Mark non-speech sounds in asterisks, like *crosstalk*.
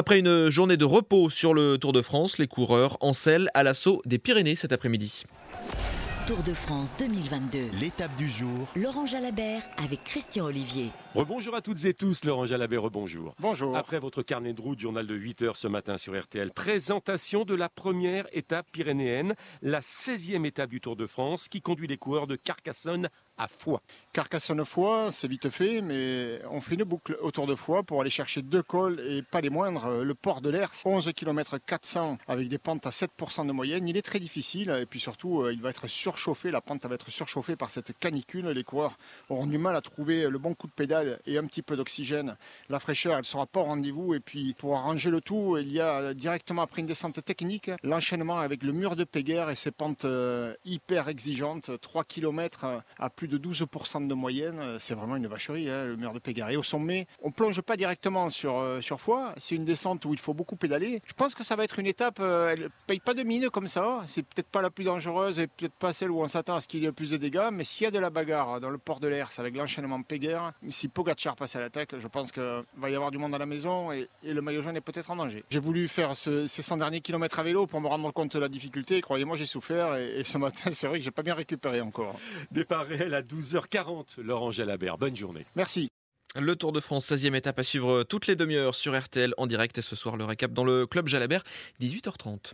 Après une journée de repos sur le Tour de France, les coureurs en selle à l'assaut des Pyrénées cet après-midi. Tour de France 2022. L'étape du jour. Laurent Jalabert avec Christian Olivier. Rebonjour à toutes et tous, Laurent Jalabert, rebonjour. Bonjour. Après votre carnet de route, journal de 8 heures ce matin sur RTL, présentation de la première étape pyrénéenne, la 16e étape du Tour de France qui conduit les coureurs de Carcassonne à Foix. Carcassonne-Foix, c'est vite fait, mais on fait une boucle autour de Foix pour aller chercher deux cols et pas les moindres. Le port de l'Ers, 11 km 400 avec des pentes à 7% de moyenne. Il est très difficile et puis surtout, euh, il va être surchauffé. La pente va être surchauffée par cette canicule. Les coureurs auront du mal à trouver le bon coup de pédale et un petit peu d'oxygène. La fraîcheur, elle sera pas au rendez-vous. Et puis, pour arranger le tout, il y a directement après une descente technique, l'enchaînement avec le mur de Péguerre et ses pentes euh, hyper exigeantes. 3 km à plus de 12% de moyenne, c'est vraiment une vacherie, hein, le mur de. Et au sommet, on plonge pas directement sur, euh, sur c'est une descente où il faut beaucoup pédaler. Je pense que ça va être une étape, euh, elle paye pas de mine comme ça, c'est peut-être pas la plus dangereuse et peut-être pas celle où on s'attend à ce qu'il y ait le plus de dégâts, mais s'il y a de la bagarre dans le port de l'Ers avec l'enchaînement Péguerre, si Pogacar passe à l'attaque, je pense qu'il va y avoir du monde à la maison et, le maillot jaune est peut-être en danger. J'ai voulu faire ces 100 derniers kilomètres à vélo pour me rendre compte de la difficulté, croyez-moi j'ai souffert et, et, ce matin *laughs* c'est vrai que j'ai pas bien récupéré encore. Départ réel à 12h40, Laurent Jalabert. Bonne journée. Merci. Le Tour de France, 16e étape à suivre toutes les demi-heures sur RTL en direct et ce soir le récap dans le club Jalabert, 18h30.